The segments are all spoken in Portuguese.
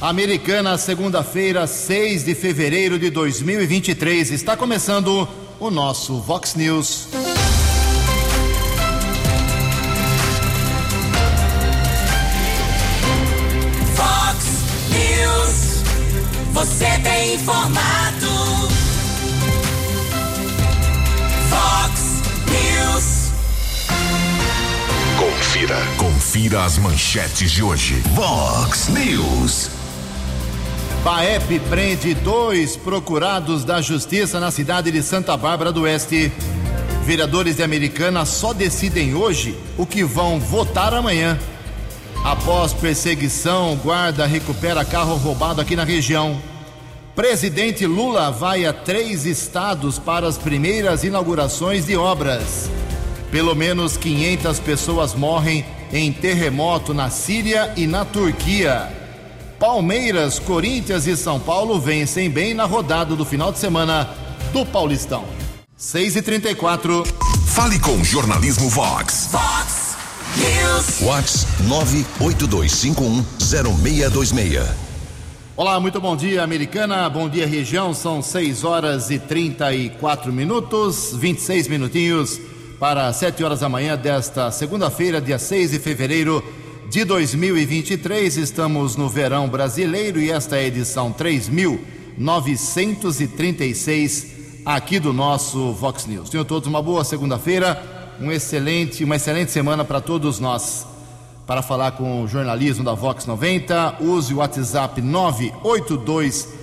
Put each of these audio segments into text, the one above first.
Americana, segunda-feira, 6 de fevereiro de 2023. Está começando o nosso Vox News. Vox News. Você tem informado. Vox News. Confira. Confira as manchetes de hoje. Vox News. Baep prende dois procurados da justiça na cidade de Santa Bárbara do Oeste. Vereadores de Americana só decidem hoje o que vão votar amanhã. Após perseguição, guarda recupera carro roubado aqui na região. Presidente Lula vai a três estados para as primeiras inaugurações de obras. Pelo menos 500 pessoas morrem em terremoto na Síria e na Turquia. Palmeiras, Corinthians e São Paulo vencem bem na rodada do final de semana do Paulistão. 6 e 34 Fale com o Jornalismo Vox. Vox News. Vox 982510626. Olá, muito bom dia, Americana. Bom dia, região. São 6 horas e 34 minutos, 26 minutinhos para 7 horas da manhã desta segunda-feira, dia 6 de fevereiro de 2023. Estamos no verão brasileiro e esta é a edição 3936 aqui do nosso Vox News. Tenham todos uma boa segunda-feira, um excelente, uma excelente semana para todos nós. Para falar com o jornalismo da Vox 90, use o WhatsApp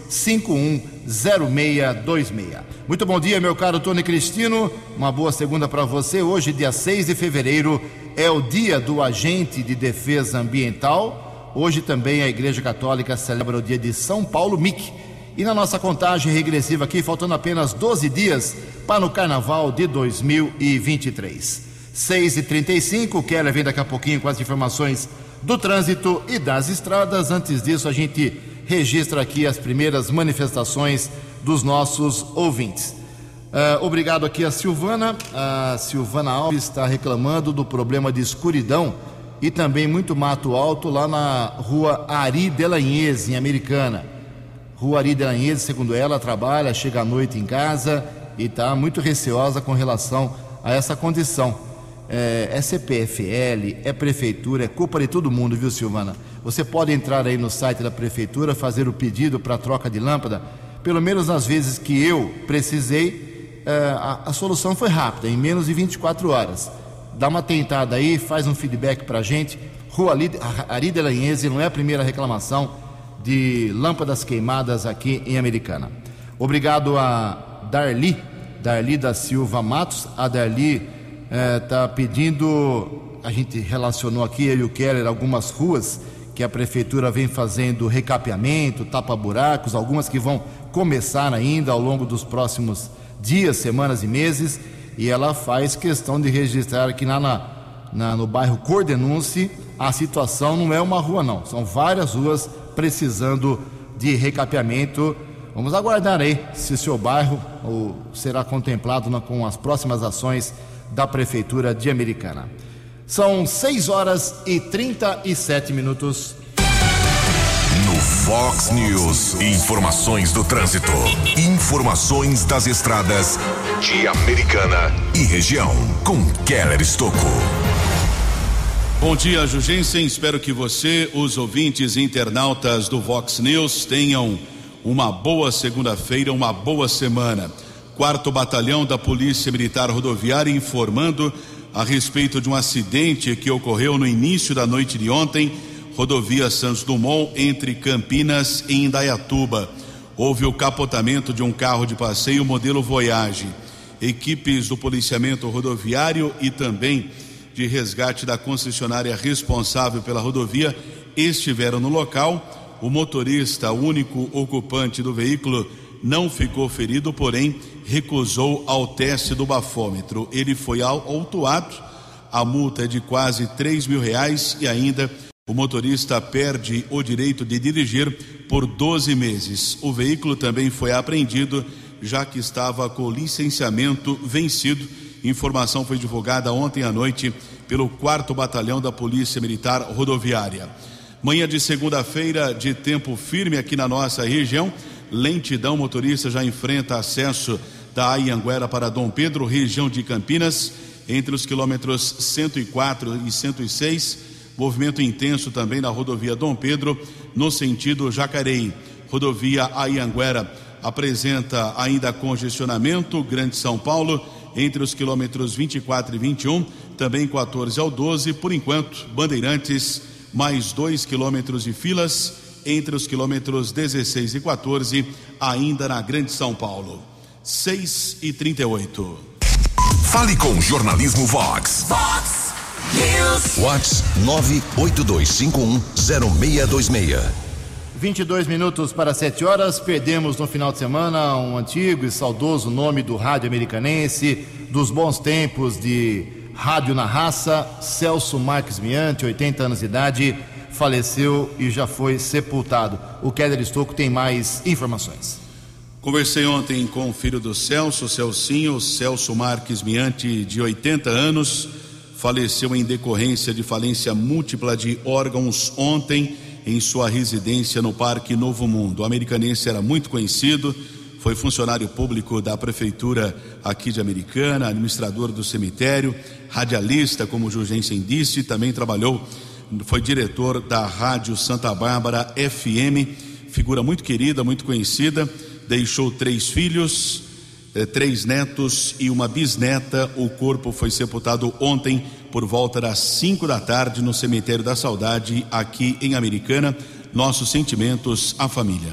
982510626. Muito bom dia, meu caro Tony Cristino. Uma boa segunda para você. Hoje, dia 6 de fevereiro, é o dia do agente de defesa ambiental. Hoje também a Igreja Católica celebra o dia de São Paulo Mic. E na nossa contagem regressiva aqui, faltando apenas 12 dias para o Carnaval de 2023. 6 e 35 Keller vem daqui a pouquinho com as informações do trânsito e das estradas. Antes disso, a gente registra aqui as primeiras manifestações dos nossos ouvintes. Uh, obrigado aqui a Silvana. A Silvana Alves está reclamando do problema de escuridão e também muito mato alto lá na rua Ari Delanhese, em Americana. Rua Ari Delanhese, segundo ela, trabalha, chega à noite em casa e está muito receosa com relação a essa condição. É, é CPFL, é prefeitura, é culpa de todo mundo, viu, Silvana? Você pode entrar aí no site da prefeitura, fazer o pedido para troca de lâmpada. Pelo menos nas vezes que eu precisei, é, a, a, solução foi rápida, em menos de 24 horas. Dá uma tentada aí, faz um feedback para a gente. Rua Ari Delanhese não é a primeira reclamação de lâmpadas queimadas aqui em Americana. Obrigado a Darli, Darli da Silva Matos. A Darli está é, pedindo, a gente relacionou aqui, ele e o Keller, algumas ruas que a prefeitura vem fazendo recapeamento, tapa-buracos, algumas que vão começar ainda ao longo dos próximos dias, semanas e meses, e ela faz questão de registrar aqui na, na, no bairro Cordenunce, a situação não é uma rua não, são várias ruas precisando de recapeamento. Vamos aguardar aí se o seu bairro será contemplado com as próximas ações da Prefeitura de Americana. São 6 horas e 37 minutos. No Fox News, informações do trânsito, informações das estradas de Americana e região, com Keller Estocco. Bom dia, Jugensen. Espero que você, os ouvintes e internautas do Vox News, tenham uma boa segunda-feira, uma boa semana. Quarto Batalhão da Polícia Militar Rodoviária informando a respeito de um acidente que ocorreu no início da noite de ontem, rodovia Santos Dumont, entre Campinas e Indaiatuba. Houve o capotamento de um carro de passeio modelo Voyage. Equipes do policiamento rodoviário e também de resgate da concessionária responsável pela rodovia estiveram no local. O motorista, único ocupante do veículo, não ficou ferido, porém recusou ao teste do bafômetro. Ele foi autuado, a multa é de quase 3 mil reais e ainda o motorista perde o direito de dirigir por 12 meses. O veículo também foi apreendido, já que estava com licenciamento vencido. Informação foi divulgada ontem à noite pelo 4 Batalhão da Polícia Militar Rodoviária. Manhã de segunda-feira de tempo firme aqui na nossa região. Lentidão, motorista já enfrenta acesso da Ayanguera para Dom Pedro, região de Campinas, entre os quilômetros 104 e 106. Movimento intenso também na rodovia Dom Pedro, no sentido Jacareí. Rodovia Ayanguera apresenta ainda congestionamento, Grande São Paulo, entre os quilômetros 24 e 21, também 14 ao 12. Por enquanto, Bandeirantes, mais dois quilômetros de filas entre os quilômetros 16 e 14, ainda na Grande São Paulo. 6 e 38. Fale com o Jornalismo Vox. Vox News. Vox 982510626. 22 minutos para 7 horas. Perdemos no final de semana um antigo e saudoso nome do rádio americanense, dos bons tempos de Rádio na Raça, Celso Marques Miante, 80 anos de idade, faleceu e já foi sepultado. O Keller Estocco tem mais informações. Conversei ontem com o filho do Celso, Celcinho, Celso Marques Miante, de 80 anos, faleceu em decorrência de falência múltipla de órgãos ontem em sua residência no Parque Novo Mundo. O americanense era muito conhecido, foi funcionário público da prefeitura aqui de Americana, administrador do cemitério, radialista, como Jurgensen disse, também trabalhou, foi diretor da Rádio Santa Bárbara FM, figura muito querida, muito conhecida, deixou três filhos, eh, três netos e uma bisneta. O corpo foi sepultado ontem por volta das 5 da tarde no Cemitério da Saudade, aqui em Americana. Nossos sentimentos à família.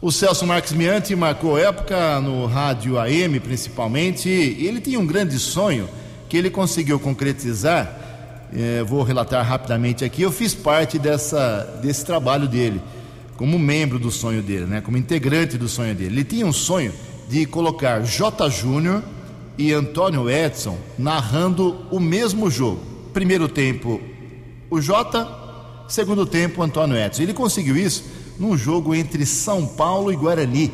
O Celso Marques Miante marcou época no rádio AM, principalmente. Ele tinha um grande sonho que ele conseguiu concretizar. Eh, vou relatar rapidamente aqui. Eu fiz parte dessa, desse trabalho dele, como membro do sonho dele, né? como integrante do sonho dele. Ele tinha um sonho de colocar J. Júnior e Antônio Edson narrando o mesmo jogo. Primeiro tempo, o Jota, segundo tempo, Antônio Edson. Ele conseguiu isso num jogo entre São Paulo e Guarani,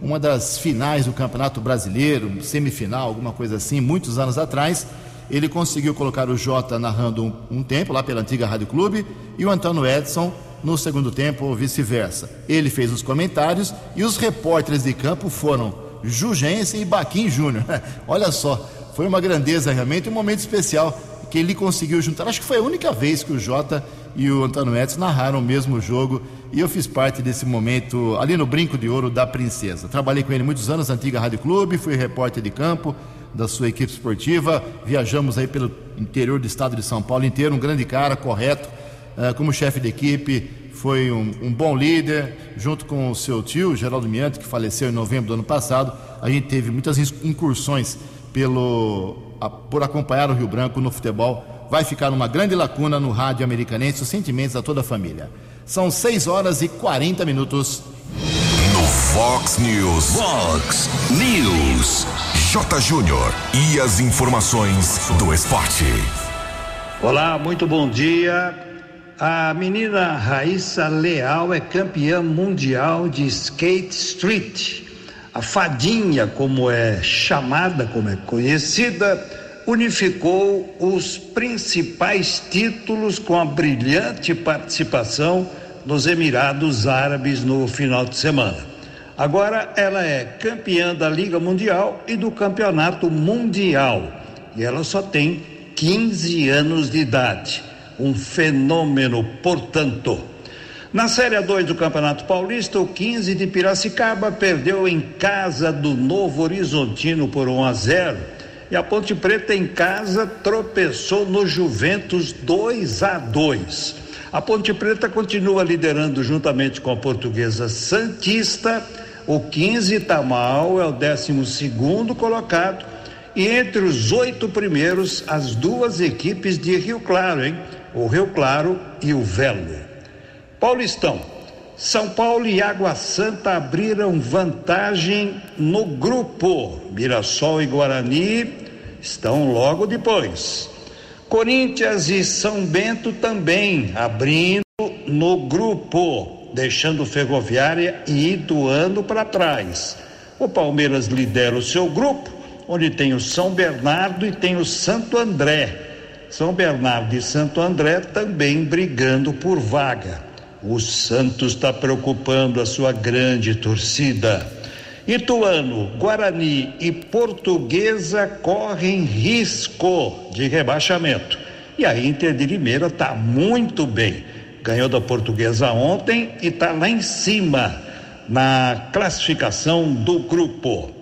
uma das finais do Campeonato Brasileiro, semifinal, alguma coisa assim, muitos anos atrás. Ele conseguiu colocar o Jota narrando um, um tempo lá pela antiga Rádio Clube e o Antônio Edson no segundo tempo ou vice-versa. Ele fez os comentários e os repórteres de campo foram Jugense e Baquim Júnior. Olha só, foi uma grandeza realmente, um momento especial que ele conseguiu juntar. Acho que foi a única vez que o Jota e o Antônio Edson narraram o mesmo jogo e eu fiz parte desse momento ali no Brinco de Ouro da Princesa. Trabalhei com ele muitos anos na antiga Rádio Clube, fui repórter de campo da sua equipe esportiva, viajamos aí pelo interior do estado de São Paulo inteiro, um grande cara, correto, como chefe de equipe, foi um, um, bom líder, junto com o seu tio, Geraldo Miante, que faleceu em novembro do ano passado. A gente teve muitas incursões pelo, a, por acompanhar o Rio Branco no futebol. Vai ficar uma grande lacuna no rádio americanense, os sentimentos a toda a família. São 6 horas e 40 minutos. No Fox News. Fox News. J. Júnior. E as informações do esporte. Olá, muito bom dia. A menina Raíssa Leal é campeã mundial de skate street. A fadinha, como é chamada, como é conhecida, unificou os principais títulos com a brilhante participação nos Emirados Árabes no final de semana. Agora ela é campeã da Liga Mundial e do Campeonato Mundial. E ela só tem 15 anos de idade um fenômeno, portanto. Na Série 2 do Campeonato Paulista, o 15 de Piracicaba perdeu em casa do Novo Horizontino por 1 a 0 e a Ponte Preta em casa tropeçou no Juventus 2 a 2. A Ponte Preta continua liderando juntamente com a Portuguesa Santista. O 15 está mal, é o 12 segundo colocado. E entre os oito primeiros, as duas equipes de Rio Claro, hein? O Rio Claro e o Velo. Paulistão. São Paulo e Água Santa abriram vantagem no grupo. Mirassol e Guarani estão logo depois. Corinthians e São Bento também abrindo no grupo, deixando Ferroviária e Ituano para trás. O Palmeiras lidera o seu grupo, onde tem o São Bernardo e tem o Santo André. São Bernardo e Santo André também brigando por vaga. O Santos está preocupando a sua grande torcida. Ituano, Guarani e Portuguesa correm risco de rebaixamento. E a Inter de Limeira está muito bem. Ganhou da Portuguesa ontem e está lá em cima na classificação do grupo.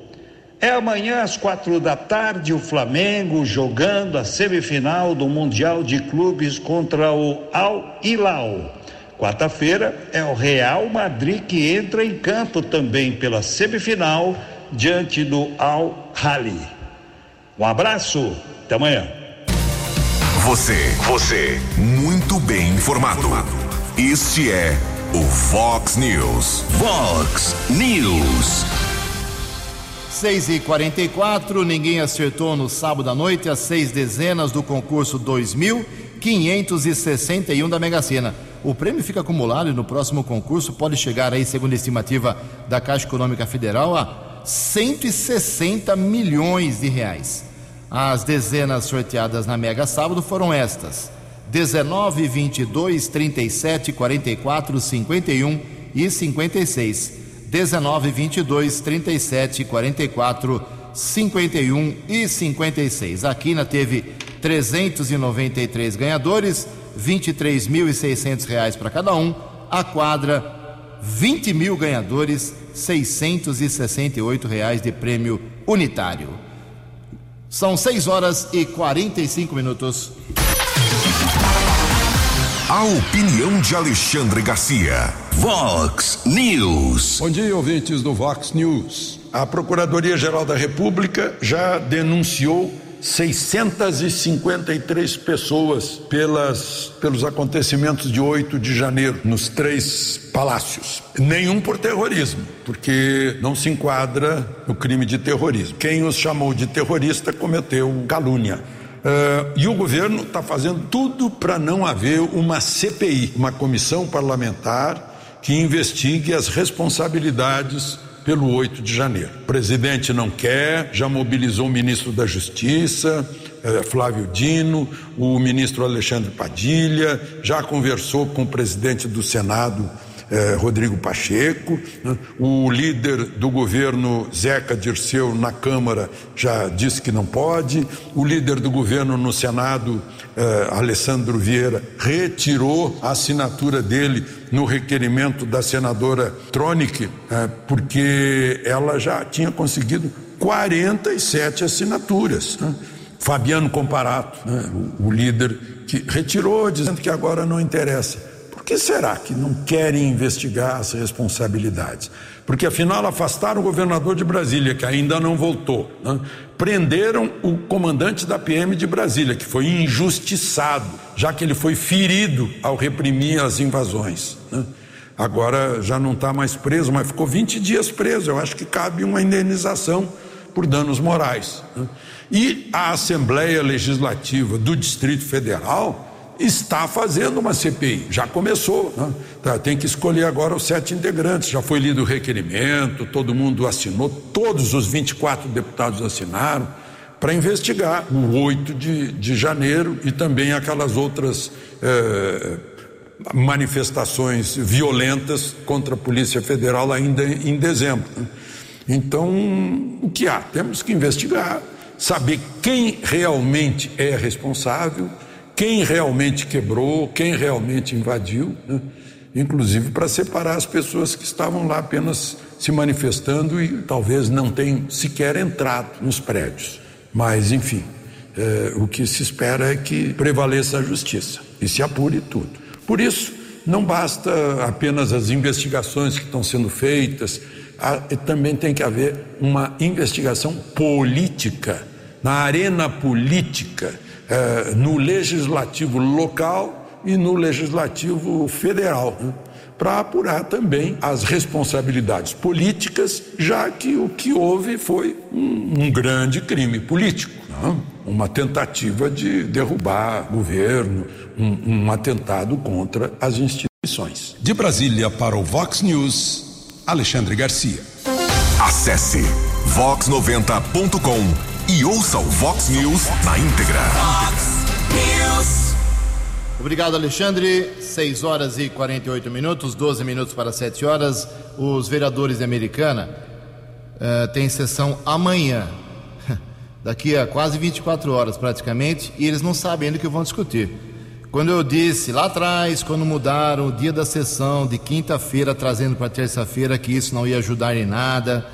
É amanhã às quatro da tarde o Flamengo jogando a semifinal do Mundial de Clubes contra o Al Hilal. Quarta-feira é o Real Madrid que entra em campo também pela semifinal diante do Al Hali. Um abraço, até amanhã. Você, você, muito bem informado. Este é o Fox News. Fox News. 6 e 44 ninguém acertou no sábado à noite as seis dezenas do concurso 2.561 da Mega Sena. O prêmio fica acumulado e no próximo concurso pode chegar aí, segundo a estimativa da Caixa Econômica Federal, a 160 milhões de reais. As dezenas sorteadas na Mega Sábado foram estas: 19, 22, 37, 44, 51 e 56. 19, 22, 37, 44, 51 e 56. A Quina teve 393 ganhadores, 23.600 reais para cada um. A quadra, 20 mil ganhadores, 668 reais de prêmio unitário. São 6 horas e 45 minutos. A opinião de Alexandre Garcia. Vox News. Bom dia, ouvintes do Vox News. A Procuradoria-Geral da República já denunciou 653 pessoas pelas, pelos acontecimentos de 8 de janeiro nos três palácios. Nenhum por terrorismo, porque não se enquadra no crime de terrorismo. Quem os chamou de terrorista cometeu calúnia. Uh, e o governo está fazendo tudo para não haver uma CPI, uma comissão parlamentar que investigue as responsabilidades pelo 8 de janeiro. O presidente não quer, já mobilizou o ministro da Justiça, eh, Flávio Dino, o ministro Alexandre Padilha, já conversou com o presidente do Senado, eh, Rodrigo Pacheco, né? o líder do governo, Zeca Dirceu, na Câmara, já disse que não pode, o líder do governo no Senado, eh, Alessandro Vieira, retirou a assinatura dele no requerimento da senadora Tronic, eh, porque ela já tinha conseguido 47 assinaturas. Né? Fabiano Comparato, né? o, o líder que retirou, dizendo que agora não interessa. Que será que não querem investigar as responsabilidades? Porque afinal afastaram o governador de Brasília, que ainda não voltou. Né? Prenderam o comandante da PM de Brasília, que foi injustiçado, já que ele foi ferido ao reprimir as invasões. Né? Agora já não está mais preso, mas ficou 20 dias preso. Eu acho que cabe uma indenização por danos morais. Né? E a Assembleia Legislativa do Distrito Federal está fazendo uma CPI, já começou. Né? Tá, tem que escolher agora os sete integrantes. Já foi lido o requerimento, todo mundo assinou, todos os 24 deputados assinaram para investigar o 8 de, de janeiro e também aquelas outras eh, manifestações violentas contra a Polícia Federal ainda em dezembro. Né? Então, o que há? Temos que investigar, saber quem realmente é responsável quem realmente quebrou, quem realmente invadiu, né? inclusive para separar as pessoas que estavam lá apenas se manifestando e talvez não tenham sequer entrado nos prédios. Mas, enfim, é, o que se espera é que prevaleça a justiça e se apure tudo. Por isso, não basta apenas as investigações que estão sendo feitas, há, também tem que haver uma investigação política, na arena política é, no legislativo local e no legislativo federal, né? para apurar também as responsabilidades políticas, já que o que houve foi um, um grande crime político, né? uma tentativa de derrubar governo, um, um atentado contra as instituições. De Brasília para o Vox News, Alexandre Garcia. Acesse vox90.com e ouça o Vox News na íntegra. Fox News. Obrigado, Alexandre. 6 horas e 48 minutos, 12 minutos para 7 horas. Os vereadores de Americana uh, têm sessão amanhã, daqui a quase 24 horas praticamente, e eles não sabem ainda o que vão discutir. Quando eu disse lá atrás, quando mudaram o dia da sessão de quinta-feira, trazendo para terça-feira, que isso não ia ajudar em nada,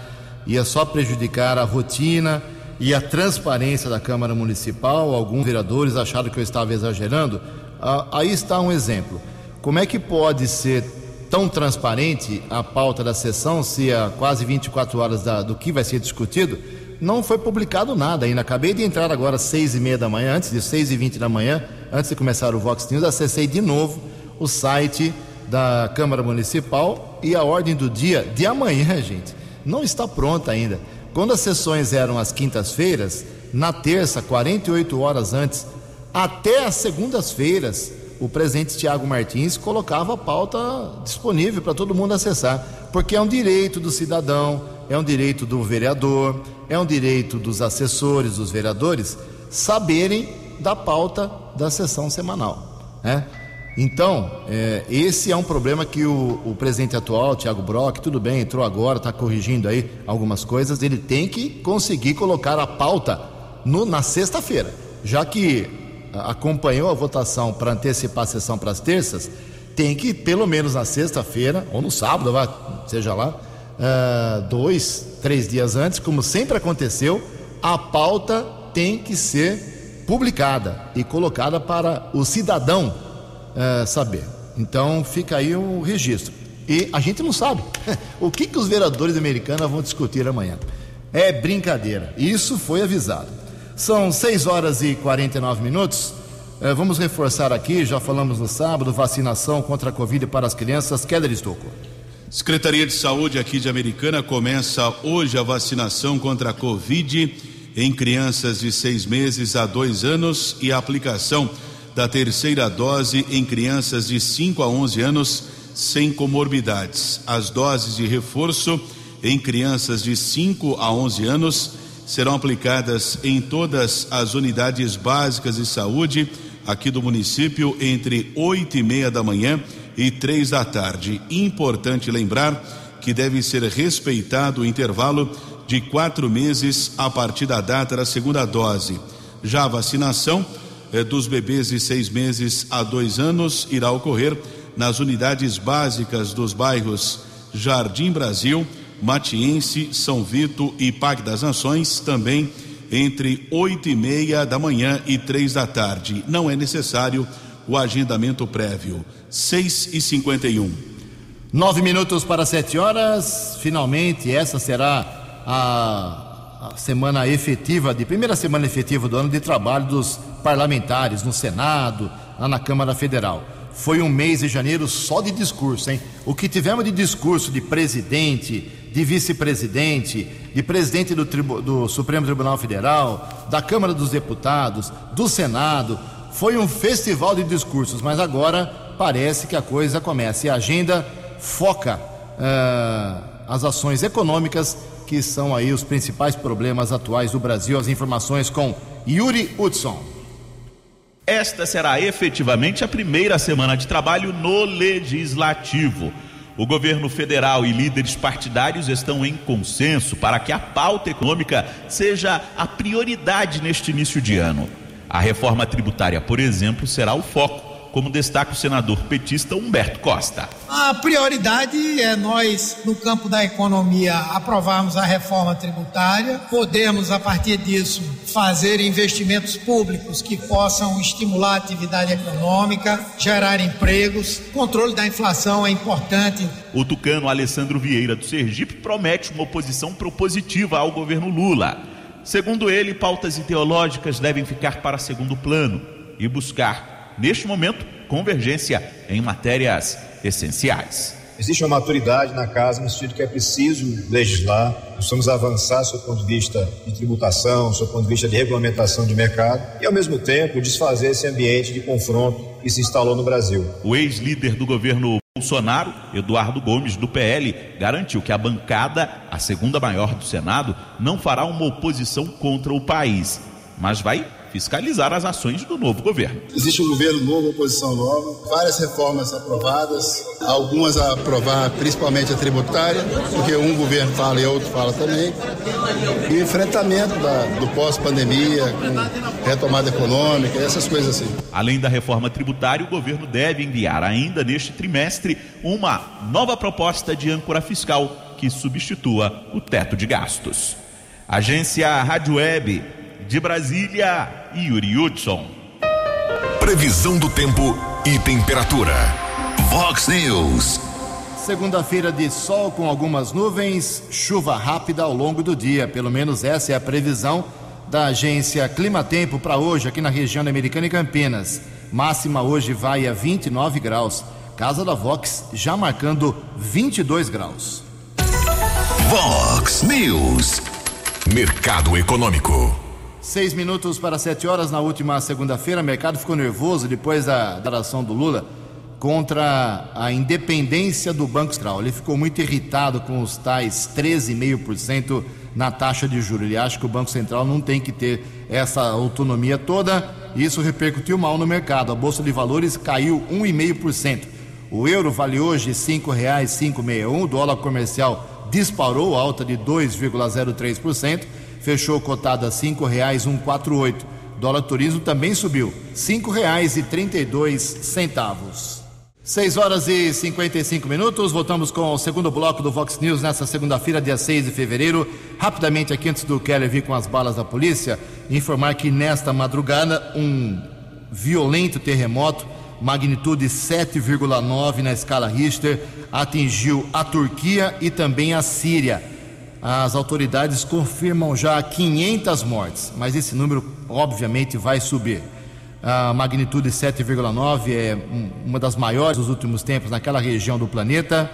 ia só prejudicar a rotina e a transparência da Câmara Municipal, alguns vereadores acharam que eu estava exagerando. Ah, aí está um exemplo. Como é que pode ser tão transparente a pauta da sessão se há quase 24 horas da, do que vai ser discutido não foi publicado nada ainda? Acabei de entrar agora às seis e meia da manhã, antes de seis e vinte da manhã, antes de começar o Vox News, acessei de novo o site da Câmara Municipal e a ordem do dia de amanhã, gente, não está pronta ainda. Quando as sessões eram às quintas-feiras, na terça, 48 horas antes, até as segundas-feiras, o presidente Tiago Martins colocava a pauta disponível para todo mundo acessar, porque é um direito do cidadão, é um direito do vereador, é um direito dos assessores, dos vereadores, saberem da pauta da sessão semanal. Né? Então, é, esse é um problema que o, o presidente atual, Tiago Brock, tudo bem, entrou agora, está corrigindo aí algumas coisas, ele tem que conseguir colocar a pauta no, na sexta-feira, já que acompanhou a votação para antecipar a sessão para as terças, tem que, pelo menos na sexta-feira, ou no sábado, seja lá, uh, dois, três dias antes, como sempre aconteceu, a pauta tem que ser publicada e colocada para o cidadão uh, saber. Então fica aí o registro. E a gente não sabe o que, que os vereadores americanos vão discutir amanhã. É brincadeira. Isso foi avisado. São 6 horas e 49 minutos. É, vamos reforçar aqui, já falamos no sábado, vacinação contra a Covid para as crianças. Keller Estocco. Secretaria de Saúde aqui de Americana começa hoje a vacinação contra a Covid em crianças de seis meses a dois anos e a aplicação da terceira dose em crianças de 5 a 11 anos sem comorbidades. As doses de reforço em crianças de 5 a 11 anos serão aplicadas em todas as unidades básicas de saúde aqui do município entre oito e meia da manhã e três da tarde. Importante lembrar que deve ser respeitado o intervalo de quatro meses a partir da data da segunda dose. Já a vacinação dos bebês de seis meses a dois anos irá ocorrer nas unidades básicas dos bairros Jardim Brasil, Matiense, São Vito e Parque das Nações, também entre oito e meia da manhã e três da tarde. Não é necessário o agendamento prévio. Seis e cinquenta e um. Nove minutos para sete horas. Finalmente, essa será a, a semana efetiva, de primeira semana efetiva do ano de trabalho dos parlamentares no Senado, lá na Câmara Federal. Foi um mês de janeiro só de discurso, hein? O que tivemos de discurso de presidente, de vice-presidente, de presidente do, do, Supremo Tribunal Federal, da Câmara dos Deputados, do Senado, foi um festival de discursos, mas agora parece que a coisa começa. E a agenda foca uh, as ações econômicas que são aí os principais problemas atuais do Brasil. As informações com Yuri Hudson. Esta será efetivamente a primeira semana de trabalho no Legislativo. O governo federal e líderes partidários estão em consenso para que a pauta econômica seja a prioridade neste início de ano. A reforma tributária, por exemplo, será o foco como destaca o senador petista Humberto Costa. A prioridade é nós, no campo da economia, aprovarmos a reforma tributária, podemos, a partir disso, fazer investimentos públicos que possam estimular a atividade econômica, gerar empregos. O controle da inflação é importante. O tucano Alessandro Vieira do Sergipe promete uma oposição propositiva ao governo Lula. Segundo ele, pautas ideológicas devem ficar para segundo plano e buscar neste momento, convergência em matérias essenciais. Existe uma maturidade na casa no sentido que é preciso legislar, precisamos avançar do ponto de vista de tributação, do ponto de vista de regulamentação de mercado e, ao mesmo tempo, desfazer esse ambiente de confronto que se instalou no Brasil. O ex-líder do governo Bolsonaro, Eduardo Gomes, do PL, garantiu que a bancada, a segunda maior do Senado, não fará uma oposição contra o país, mas vai fiscalizar as ações do novo governo. Existe um governo novo, oposição nova, várias reformas aprovadas, algumas a aprovar, principalmente a tributária, porque um governo fala e outro fala também. E enfrentamento da, do pós-pandemia, com retomada econômica, essas coisas assim. Além da reforma tributária, o governo deve enviar ainda neste trimestre uma nova proposta de âncora fiscal que substitua o teto de gastos. Agência Rádio Web de Brasília, Yuri Hudson. Previsão do tempo e temperatura. Vox News. Segunda-feira de sol com algumas nuvens, chuva rápida ao longo do dia. Pelo menos essa é a previsão da agência Clima Tempo para hoje aqui na região da Americana e Campinas. Máxima hoje vai a 29 graus. Casa da Vox já marcando 22 graus. Vox News. Mercado Econômico. Seis minutos para sete horas na última segunda-feira, o mercado ficou nervoso depois da declaração do Lula contra a independência do Banco Central. Ele ficou muito irritado com os tais 13,5% na taxa de juros. Ele acha que o Banco Central não tem que ter essa autonomia toda e isso repercutiu mal no mercado. A Bolsa de Valores caiu 1,5%. O euro vale hoje R$ 5,561, o dólar comercial disparou, alta de 2,03%, fechou cotado a quatro oito. Dólar turismo também subiu, dois centavos. 6 horas e 55 minutos, voltamos com o segundo bloco do Vox News nessa segunda-feira, dia 6 de fevereiro. Rapidamente, aqui antes do Keller vir com as balas da polícia, informar que nesta madrugada um violento terremoto magnitude 7,9 na escala Richter, atingiu a Turquia e também a Síria. As autoridades confirmam já 500 mortes, mas esse número obviamente vai subir. A magnitude 7,9 é uma das maiores dos últimos tempos naquela região do planeta.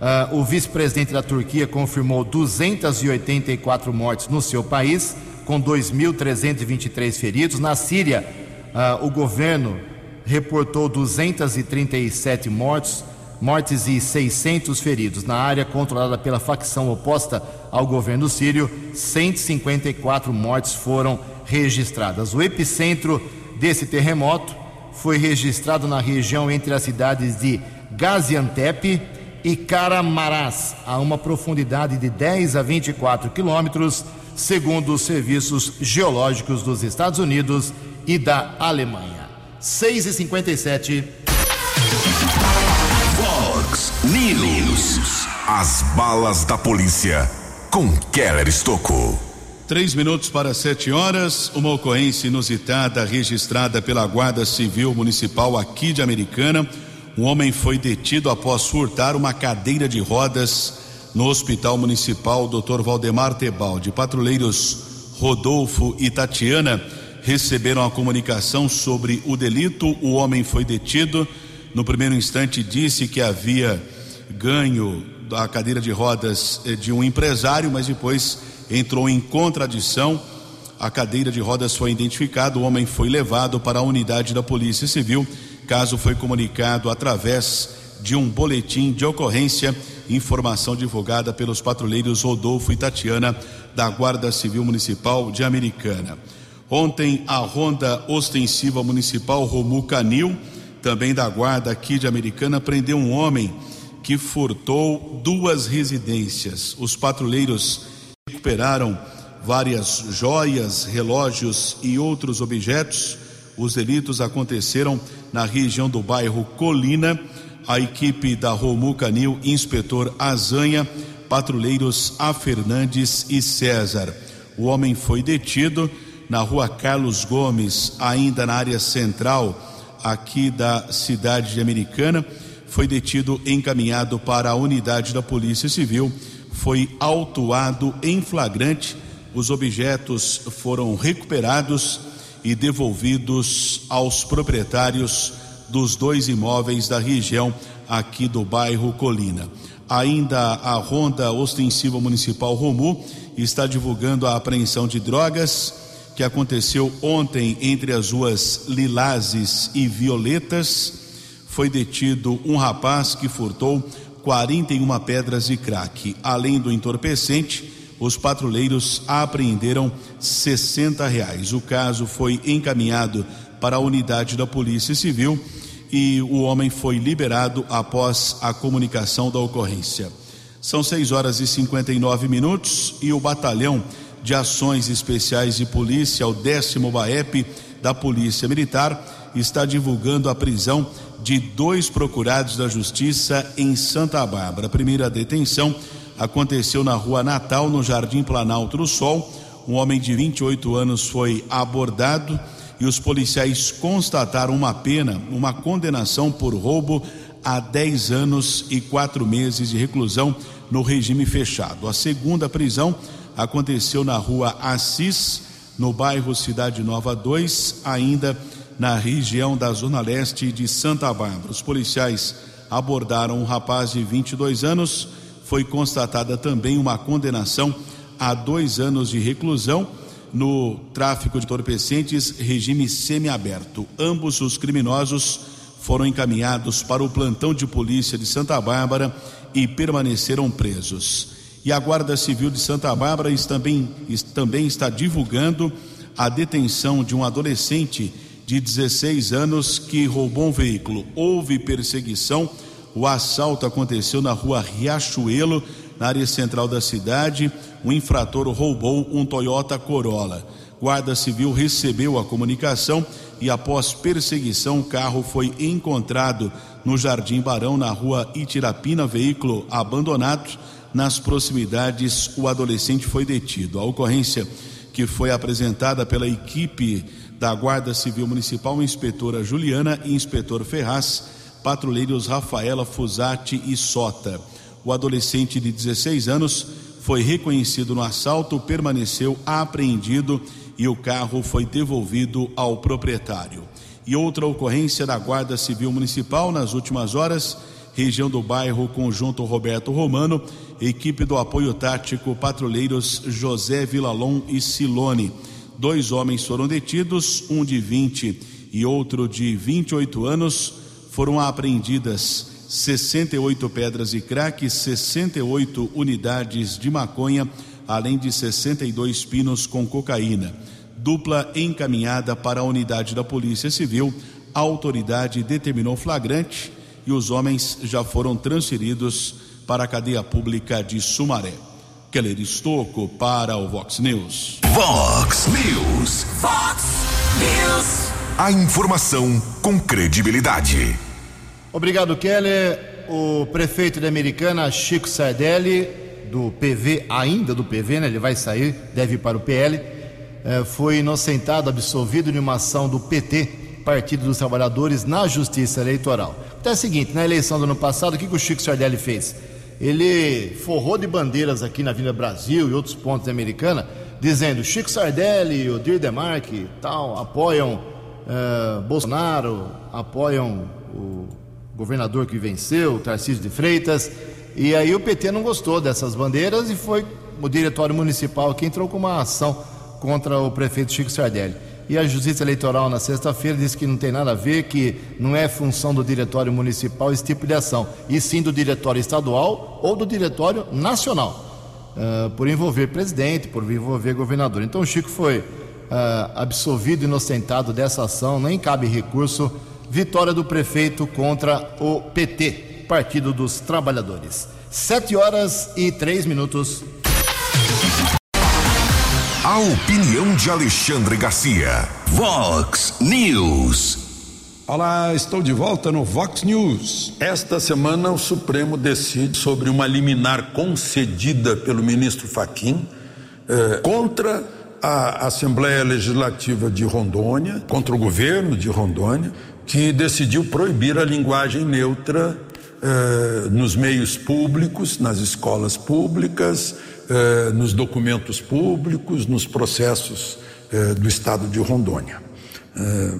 Uh, o vice-presidente da Turquia confirmou 284 mortes no seu país, com 2.323 feridos. Na Síria, uh, o governo reportou 237 mortes, mortes e 600 feridos. Na área controlada pela facção oposta ao governo sírio, 154 mortes foram registradas. O epicentro desse terremoto foi registrado na região entre as cidades de Gaziantep e Karamarás, a uma profundidade de 10 a 24 quilômetros, segundo os serviços geológicos dos Estados Unidos e da Alemanha. 6 e 57 Fox News. As balas da polícia com Keller Estocou. Três minutos para sete horas, uma ocorrência inusitada registrada pela Guarda Civil Municipal aqui de Americana. Um homem foi detido após furtar uma cadeira de rodas no Hospital Municipal Dr. Valdemar Tebaldi. Patrulheiros Rodolfo e Tatiana receberam a comunicação sobre o delito. O homem foi detido. No primeiro instante, disse que havia ganho a cadeira de rodas eh, de um empresário, mas depois entrou em contradição. A cadeira de rodas foi identificada, o homem foi levado para a unidade da Polícia Civil. Caso foi comunicado através de um boletim de ocorrência, informação divulgada pelos patrulheiros Rodolfo e Tatiana da Guarda Civil Municipal de Americana. Ontem, a Ronda Ostensiva Municipal Romu Canil, também da Guarda aqui de Americana, prendeu um homem que furtou duas residências. Os patrulheiros recuperaram várias joias, relógios e outros objetos. Os delitos aconteceram na região do bairro Colina. A equipe da Romu Canil, inspetor Azanha, patrulheiros A Fernandes e César. O homem foi detido na rua Carlos Gomes, ainda na área central aqui da cidade de Americana, foi detido encaminhado para a unidade da Polícia Civil, foi autuado em flagrante. Os objetos foram recuperados e devolvidos aos proprietários dos dois imóveis da região aqui do bairro Colina. Ainda a Ronda Ostensiva Municipal Romu está divulgando a apreensão de drogas que aconteceu ontem entre as ruas Lilazes e Violetas, foi detido um rapaz que furtou 41 pedras de crack. Além do entorpecente, os patrulheiros apreenderam 60 reais. O caso foi encaminhado para a unidade da Polícia Civil e o homem foi liberado após a comunicação da ocorrência. São 6 horas e 59 minutos e o batalhão de ações especiais de polícia, o décimo BAEP da Polícia Militar, está divulgando a prisão de dois procurados da Justiça em Santa Bárbara. A primeira detenção aconteceu na Rua Natal, no Jardim Planalto do Sol. Um homem de 28 anos foi abordado e os policiais constataram uma pena, uma condenação por roubo a 10 anos e quatro meses de reclusão no regime fechado. A segunda prisão aconteceu na Rua Assis, no bairro Cidade Nova 2, ainda na região da Zona Leste de Santa Bárbara. Os policiais abordaram um rapaz de 22 anos. Foi constatada também uma condenação a dois anos de reclusão no tráfico de entorpecentes, regime semiaberto. Ambos os criminosos foram encaminhados para o plantão de polícia de Santa Bárbara e permaneceram presos. E a Guarda Civil de Santa Bárbara também, também está divulgando a detenção de um adolescente de 16 anos que roubou um veículo. Houve perseguição. O assalto aconteceu na rua Riachuelo, na área central da cidade. O infrator roubou um Toyota Corolla. Guarda Civil recebeu a comunicação e, após perseguição, o carro foi encontrado no Jardim Barão, na rua Itirapina, veículo abandonado. Nas proximidades, o adolescente foi detido. A ocorrência que foi apresentada pela equipe da Guarda Civil Municipal, inspetora Juliana e inspetor Ferraz, patrulheiros Rafaela Fusati e Sota. O adolescente de 16 anos foi reconhecido no assalto, permaneceu apreendido e o carro foi devolvido ao proprietário. E outra ocorrência da Guarda Civil Municipal nas últimas horas, região do bairro Conjunto Roberto Romano, equipe do apoio tático patrulheiros José Vilalon e Silone Dois homens foram detidos, um de 20 e outro de 28 anos. Foram apreendidas 68 pedras de crack, 68 unidades de maconha, além de 62 pinos com cocaína. Dupla encaminhada para a unidade da Polícia Civil. A autoridade determinou flagrante e os homens já foram transferidos para a cadeia pública de Sumaré. Keller Estocco para o Vox News. Vox News. Vox News. A informação com credibilidade. Obrigado, Keller. O prefeito de Americana, Chico Sardelli, do PV, ainda do PV, né? Ele vai sair, deve ir para o PL. Eh, foi inocentado, absolvido de uma ação do PT, Partido dos Trabalhadores, na Justiça Eleitoral. Então é o seguinte: na eleição do ano passado, o que, que o Chico Sardelli fez? Ele forrou de bandeiras aqui na Avenida Brasil e outros pontos da Americana, dizendo Chico Sardelli, o Dir Demarque, tal, apoiam uh, Bolsonaro, apoiam o governador que venceu, Tarcísio de Freitas, e aí o PT não gostou dessas bandeiras e foi o diretório municipal que entrou com uma ação contra o prefeito Chico Sardelli. E a Justiça Eleitoral, na sexta-feira, disse que não tem nada a ver, que não é função do Diretório Municipal esse tipo de ação, e sim do Diretório Estadual ou do Diretório Nacional, uh, por envolver presidente, por envolver governador. Então o Chico foi uh, absolvido, inocentado dessa ação, nem cabe recurso. Vitória do prefeito contra o PT, Partido dos Trabalhadores. Sete horas e três minutos. A opinião de Alexandre Garcia. Vox News. Olá, estou de volta no Vox News. Esta semana o Supremo decide sobre uma liminar concedida pelo ministro Faquim eh, contra a Assembleia Legislativa de Rondônia, contra o governo de Rondônia, que decidiu proibir a linguagem neutra eh, nos meios públicos, nas escolas públicas, eh, nos documentos públicos, nos processos eh, do Estado de Rondônia. Eh,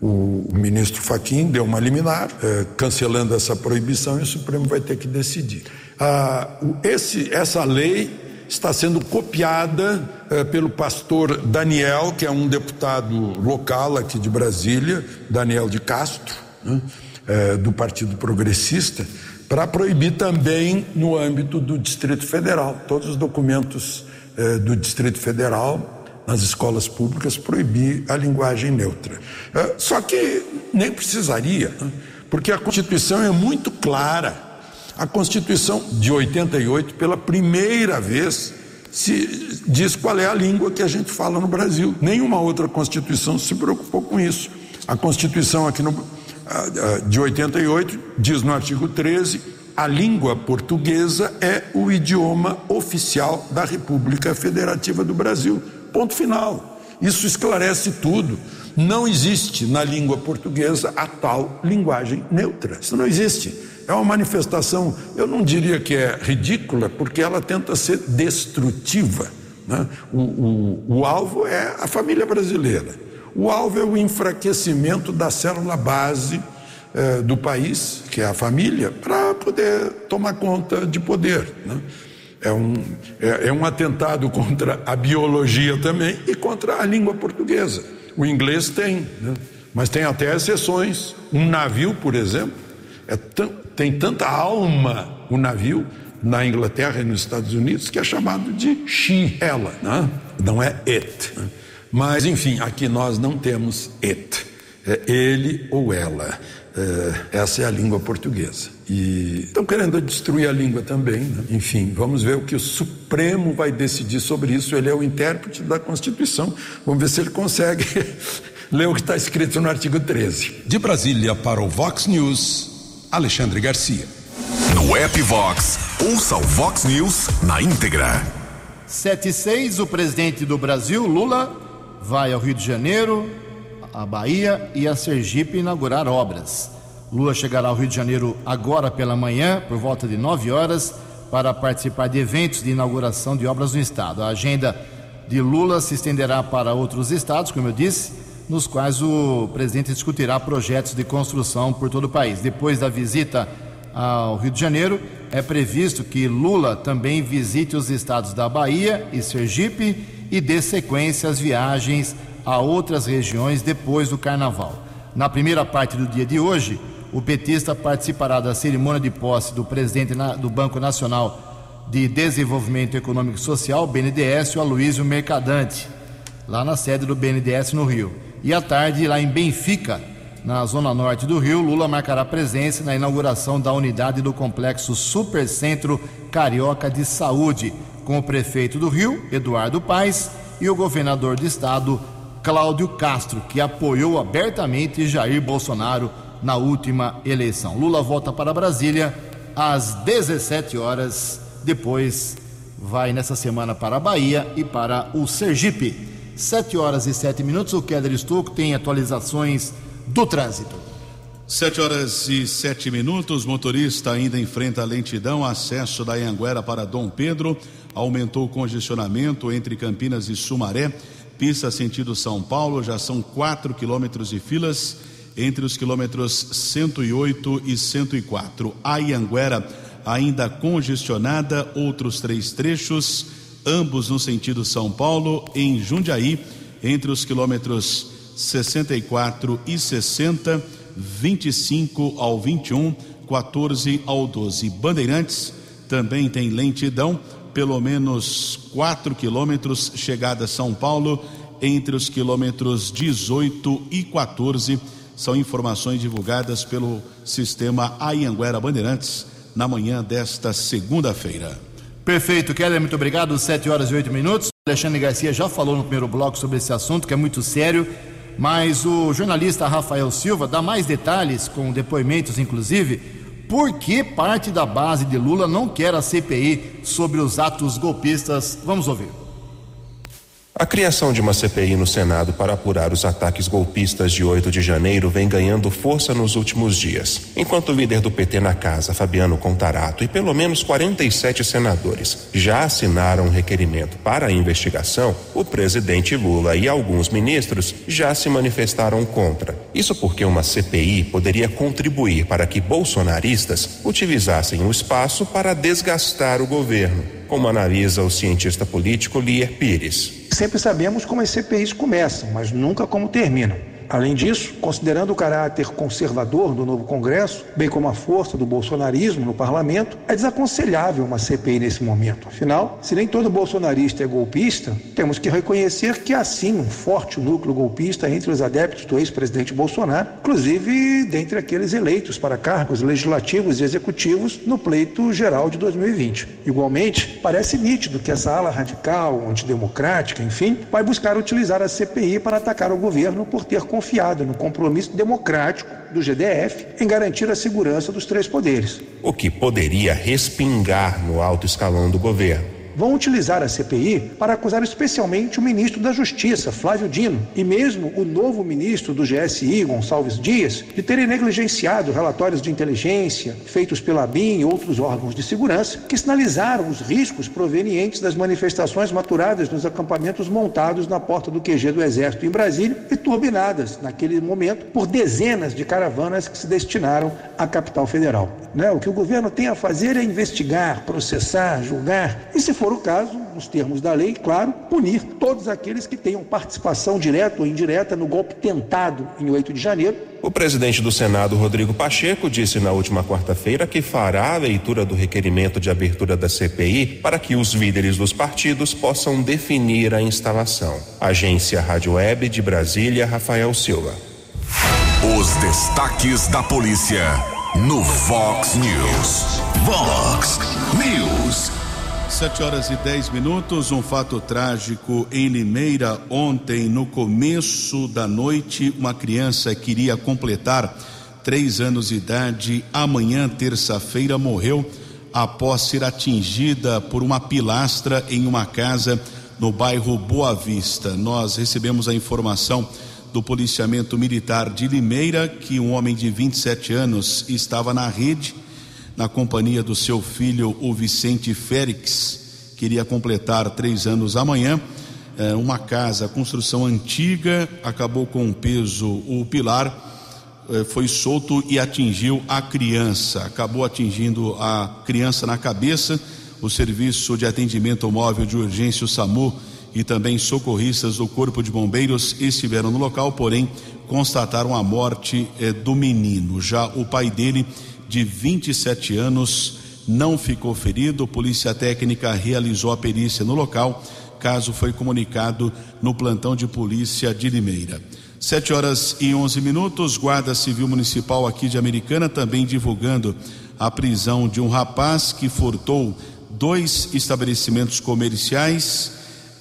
o, o, ministro Faquim deu uma liminar, eh, cancelando essa proibição, e o Supremo vai ter que decidir. Ah, esse, essa lei está sendo copiada eh, pelo pastor Daniel, que é um deputado local aqui de Brasília, Daniel de Castro, né, eh, do Partido Progressista para proibir também no âmbito do Distrito Federal. Todos os documentos eh, do Distrito Federal, nas escolas públicas, proibir a linguagem neutra. Eh, só que nem precisaria, né? porque a Constituição é muito clara. A Constituição de 88, pela primeira vez, se diz qual é a língua que a gente fala no Brasil. Nenhuma outra Constituição se preocupou com isso. A Constituição aqui no, de 88 diz no artigo 13: a língua portuguesa é o idioma oficial da República Federativa do Brasil. Ponto final. Isso esclarece tudo. Não existe na língua portuguesa a tal linguagem neutra. Isso não existe. É uma manifestação, eu não diria que é ridícula, porque ela tenta ser destrutiva. Né? O, o, o alvo é a família brasileira. O alvo é o enfraquecimento da célula base eh, do país, que é a família, para poder tomar conta de poder. Né? É, um, é, é um atentado contra a biologia também e contra a língua portuguesa. O inglês tem, né? mas tem até exceções. Um navio, por exemplo, é tem tanta alma o navio na Inglaterra e nos Estados Unidos que é chamado de she, ela, né? não é it. Né? Mas, enfim, aqui nós não temos it, é ele ou ela. É, essa é a língua portuguesa. E estão querendo destruir a língua também. Né? Enfim, vamos ver o que o Supremo vai decidir sobre isso. Ele é o intérprete da Constituição. Vamos ver se ele consegue ler o que está escrito no artigo 13. De Brasília para o Vox News. Alexandre Garcia. No app Vox, ouça o Vox News na íntegra. 76, o presidente do Brasil, Lula, vai ao Rio de Janeiro, a Bahia e a Sergipe inaugurar obras. Lula chegará ao Rio de Janeiro agora pela manhã, por volta de 9 horas, para participar de eventos de inauguração de obras no estado. A agenda de Lula se estenderá para outros estados, como eu disse, nos quais o presidente discutirá projetos de construção por todo o país. Depois da visita ao Rio de Janeiro, é previsto que Lula também visite os estados da Bahia e Sergipe e dê sequência às viagens a outras regiões depois do carnaval. Na primeira parte do dia de hoje, o petista participará da cerimônia de posse do presidente do Banco Nacional de Desenvolvimento Econômico e Social, BNDES, o Aloysio Mercadante, lá na sede do BNDES no Rio. E à tarde, lá em Benfica, na zona norte do Rio, Lula marcará presença na inauguração da unidade do complexo Supercentro Carioca de Saúde, com o prefeito do Rio, Eduardo Paes, e o governador do estado, Cláudio Castro, que apoiou abertamente Jair Bolsonaro na última eleição. Lula volta para Brasília às 17 horas, depois vai nessa semana para a Bahia e para o Sergipe. 7 horas e 7 minutos. O Keller Estouco tem atualizações do trânsito. 7 horas e 7 minutos. Motorista ainda enfrenta lentidão. Acesso da Anhanguera para Dom Pedro. Aumentou o congestionamento entre Campinas e Sumaré. Pista sentido São Paulo. Já são 4 quilômetros de filas entre os quilômetros 108 e 104. A Anhanguera ainda congestionada. Outros três trechos ambos no sentido São Paulo, em Jundiaí, entre os quilômetros 64 e 60, 25 ao 21, 14 ao 12. Bandeirantes também tem lentidão, pelo menos 4 quilômetros, chegada a São Paulo, entre os quilômetros 18 e 14. São informações divulgadas pelo sistema Ayanguera Bandeirantes na manhã desta segunda-feira. Perfeito, Keller, muito obrigado. 7 horas e 8 minutos. Alexandre Garcia já falou no primeiro bloco sobre esse assunto, que é muito sério, mas o jornalista Rafael Silva dá mais detalhes, com depoimentos inclusive, por que parte da base de Lula não quer a CPI sobre os atos golpistas. Vamos ouvir. A criação de uma CPI no Senado para apurar os ataques golpistas de 8 de janeiro vem ganhando força nos últimos dias. Enquanto o líder do PT na casa, Fabiano Contarato, e pelo menos 47 senadores já assinaram um requerimento para a investigação, o presidente Lula e alguns ministros já se manifestaram contra. Isso porque uma CPI poderia contribuir para que bolsonaristas utilizassem o espaço para desgastar o governo, como analisa o cientista político Lier Pires. Sempre sabemos como as CPIs começam, mas nunca como terminam. Além disso, considerando o caráter conservador do novo Congresso, bem como a força do bolsonarismo no parlamento, é desaconselhável uma CPI nesse momento. Afinal, se nem todo bolsonarista é golpista, temos que reconhecer que há sim um forte núcleo golpista entre os adeptos do ex-presidente Bolsonaro, inclusive dentre aqueles eleitos para cargos legislativos e executivos no pleito geral de 2020. Igualmente, parece nítido que essa ala radical, antidemocrática, enfim, vai buscar utilizar a CPI para atacar o governo por ter confiado no compromisso democrático do GDF em garantir a segurança dos três poderes. O que poderia respingar no alto escalão do governo vão utilizar a CPI para acusar especialmente o ministro da Justiça, Flávio Dino, e mesmo o novo ministro do GSI, Gonçalves Dias, de terem negligenciado relatórios de inteligência feitos pela BIM e outros órgãos de segurança que sinalizaram os riscos provenientes das manifestações maturadas nos acampamentos montados na porta do QG do Exército em Brasília e turbinadas, naquele momento, por dezenas de caravanas que se destinaram à capital federal. Né? O que o governo tem a fazer é investigar, processar, julgar e, se for o caso, nos termos da lei, claro, punir todos aqueles que tenham participação direta ou indireta no golpe tentado em 8 de janeiro. O presidente do Senado, Rodrigo Pacheco, disse na última quarta-feira que fará a leitura do requerimento de abertura da CPI para que os líderes dos partidos possam definir a instalação. Agência Rádio Web de Brasília, Rafael Silva. Os destaques da polícia no Vox News. Vox News. Sete horas e dez minutos, um fato trágico em Limeira. Ontem, no começo da noite, uma criança queria completar três anos de idade. Amanhã, terça-feira, morreu após ser atingida por uma pilastra em uma casa no bairro Boa Vista. Nós recebemos a informação do policiamento militar de Limeira que um homem de 27 anos estava na rede na companhia do seu filho, o Vicente Félix, queria completar três anos amanhã. É, uma casa, construção antiga, acabou com peso, o pilar é, foi solto e atingiu a criança. Acabou atingindo a criança na cabeça. O serviço de atendimento móvel de urgência, o SAMU, e também socorristas do Corpo de Bombeiros estiveram no local, porém constataram a morte é, do menino. Já o pai dele de 27 anos, não ficou ferido. Polícia Técnica realizou a perícia no local. Caso foi comunicado no plantão de polícia de Limeira. Sete horas e 11 minutos. Guarda Civil Municipal aqui de Americana também divulgando a prisão de um rapaz que furtou dois estabelecimentos comerciais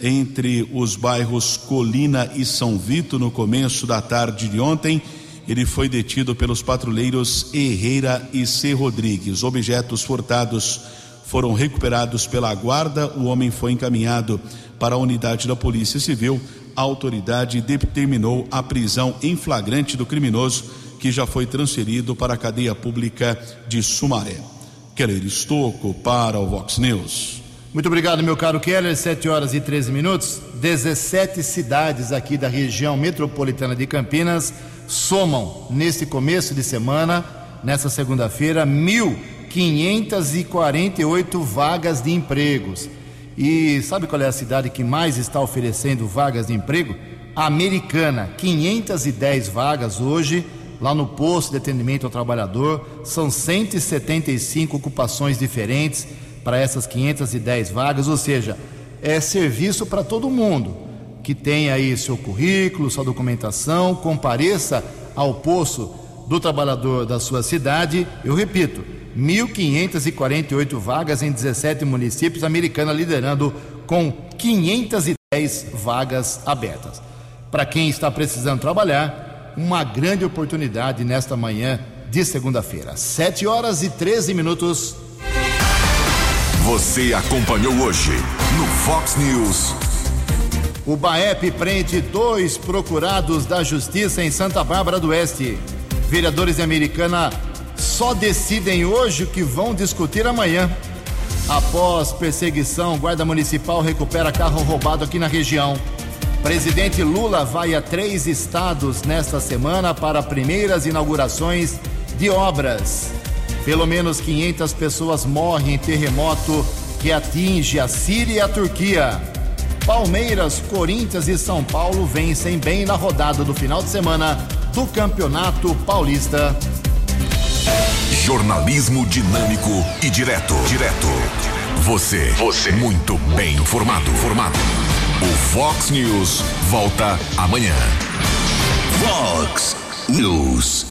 entre os bairros Colina e São Vito no começo da tarde de ontem ele foi detido pelos patrulheiros Herrera e C. Rodrigues. Objetos furtados foram recuperados pela guarda. O homem foi encaminhado para a unidade da Polícia Civil. A autoridade determinou a prisão em flagrante do criminoso, que já foi transferido para a cadeia pública de Sumaré. Keller Estocco para o Vox News. Muito obrigado, meu caro Keller. 7 horas e 13 minutos. 17 cidades aqui da região metropolitana de Campinas somam neste começo de semana, nessa segunda-feira, 1.548 vagas de empregos. E sabe qual é a cidade que mais está oferecendo vagas de emprego? Americana, 510 vagas hoje, lá no posto de atendimento ao trabalhador. São 175 ocupações diferentes para essas 510 vagas, ou seja, é serviço para todo mundo que tenha aí seu currículo, sua documentação, compareça ao posto do trabalhador da sua cidade. Eu repito, 1.548 vagas em 17 municípios, Americana liderando com 510 vagas abertas. Para quem está precisando trabalhar, uma grande oportunidade nesta manhã de segunda-feira. 7 horas e 13 minutos. Você acompanhou hoje no Fox News. O BAEP prende dois procurados da Justiça em Santa Bárbara do Oeste. Vereadores de Americana só decidem hoje o que vão discutir amanhã. Após perseguição, Guarda Municipal recupera carro roubado aqui na região. Presidente Lula vai a três estados nesta semana para primeiras inaugurações de obras. Pelo menos 500 pessoas morrem em terremoto que atinge a Síria e a Turquia. Palmeiras, Corinthians e São Paulo vencem bem na rodada do final de semana do Campeonato Paulista. Jornalismo dinâmico e direto. Direto. Você. Você. Muito bem informado. Formado. O Fox News volta amanhã. Fox News.